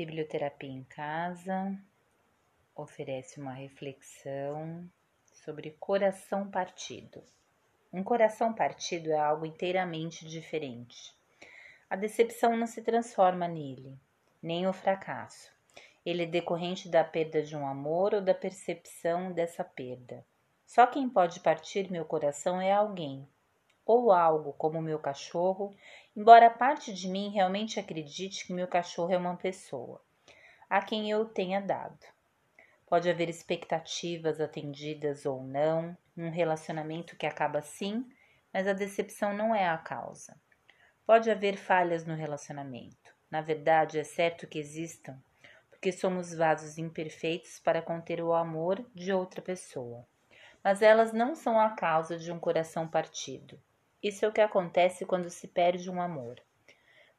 Biblioterapia em Casa oferece uma reflexão sobre coração partido. Um coração partido é algo inteiramente diferente. A decepção não se transforma nele, nem o fracasso. Ele é decorrente da perda de um amor ou da percepção dessa perda. Só quem pode partir meu coração é alguém, ou algo como meu cachorro, embora parte de mim realmente acredite que meu cachorro é uma pessoa, a quem eu tenha dado. Pode haver expectativas atendidas ou não, um relacionamento que acaba sim, mas a decepção não é a causa. Pode haver falhas no relacionamento. Na verdade, é certo que existam, porque somos vasos imperfeitos para conter o amor de outra pessoa. Mas elas não são a causa de um coração partido. Isso é o que acontece quando se perde um amor.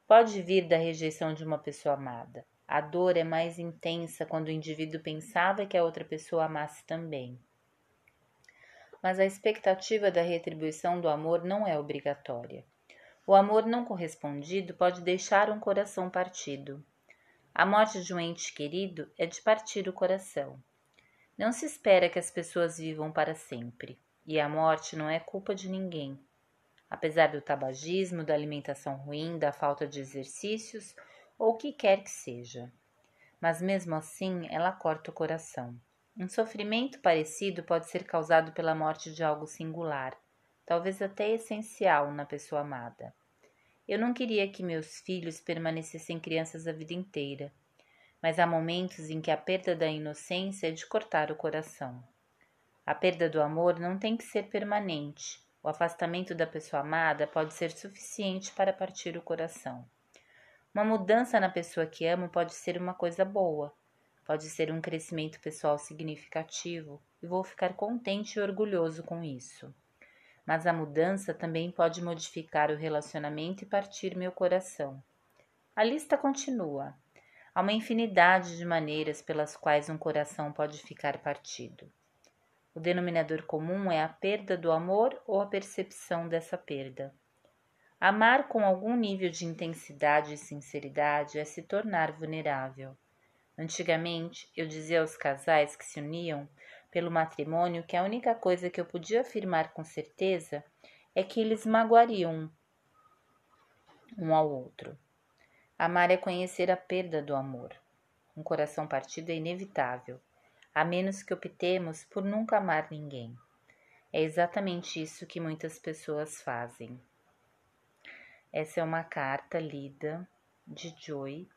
Pode vir da rejeição de uma pessoa amada. A dor é mais intensa quando o indivíduo pensava que a outra pessoa amasse também. Mas a expectativa da retribuição do amor não é obrigatória. O amor não correspondido pode deixar um coração partido. A morte de um ente querido é de partir o coração. Não se espera que as pessoas vivam para sempre, e a morte não é culpa de ninguém apesar do tabagismo, da alimentação ruim, da falta de exercícios ou o que quer que seja. Mas mesmo assim, ela corta o coração. Um sofrimento parecido pode ser causado pela morte de algo singular, talvez até essencial na pessoa amada. Eu não queria que meus filhos permanecessem crianças a vida inteira, mas há momentos em que a perda da inocência é de cortar o coração. A perda do amor não tem que ser permanente, o afastamento da pessoa amada pode ser suficiente para partir o coração. Uma mudança na pessoa que amo pode ser uma coisa boa, pode ser um crescimento pessoal significativo e vou ficar contente e orgulhoso com isso. Mas a mudança também pode modificar o relacionamento e partir meu coração. A lista continua. Há uma infinidade de maneiras pelas quais um coração pode ficar partido. O denominador comum é a perda do amor ou a percepção dessa perda. Amar com algum nível de intensidade e sinceridade é se tornar vulnerável. Antigamente, eu dizia aos casais que se uniam pelo matrimônio que a única coisa que eu podia afirmar com certeza é que eles magoariam um ao outro. Amar é conhecer a perda do amor. Um coração partido é inevitável a menos que optemos por nunca amar ninguém. É exatamente isso que muitas pessoas fazem. Essa é uma carta lida de Joy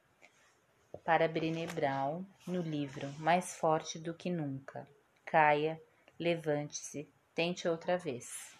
para Brené Brown no livro Mais Forte do que Nunca. Caia, levante-se, tente outra vez.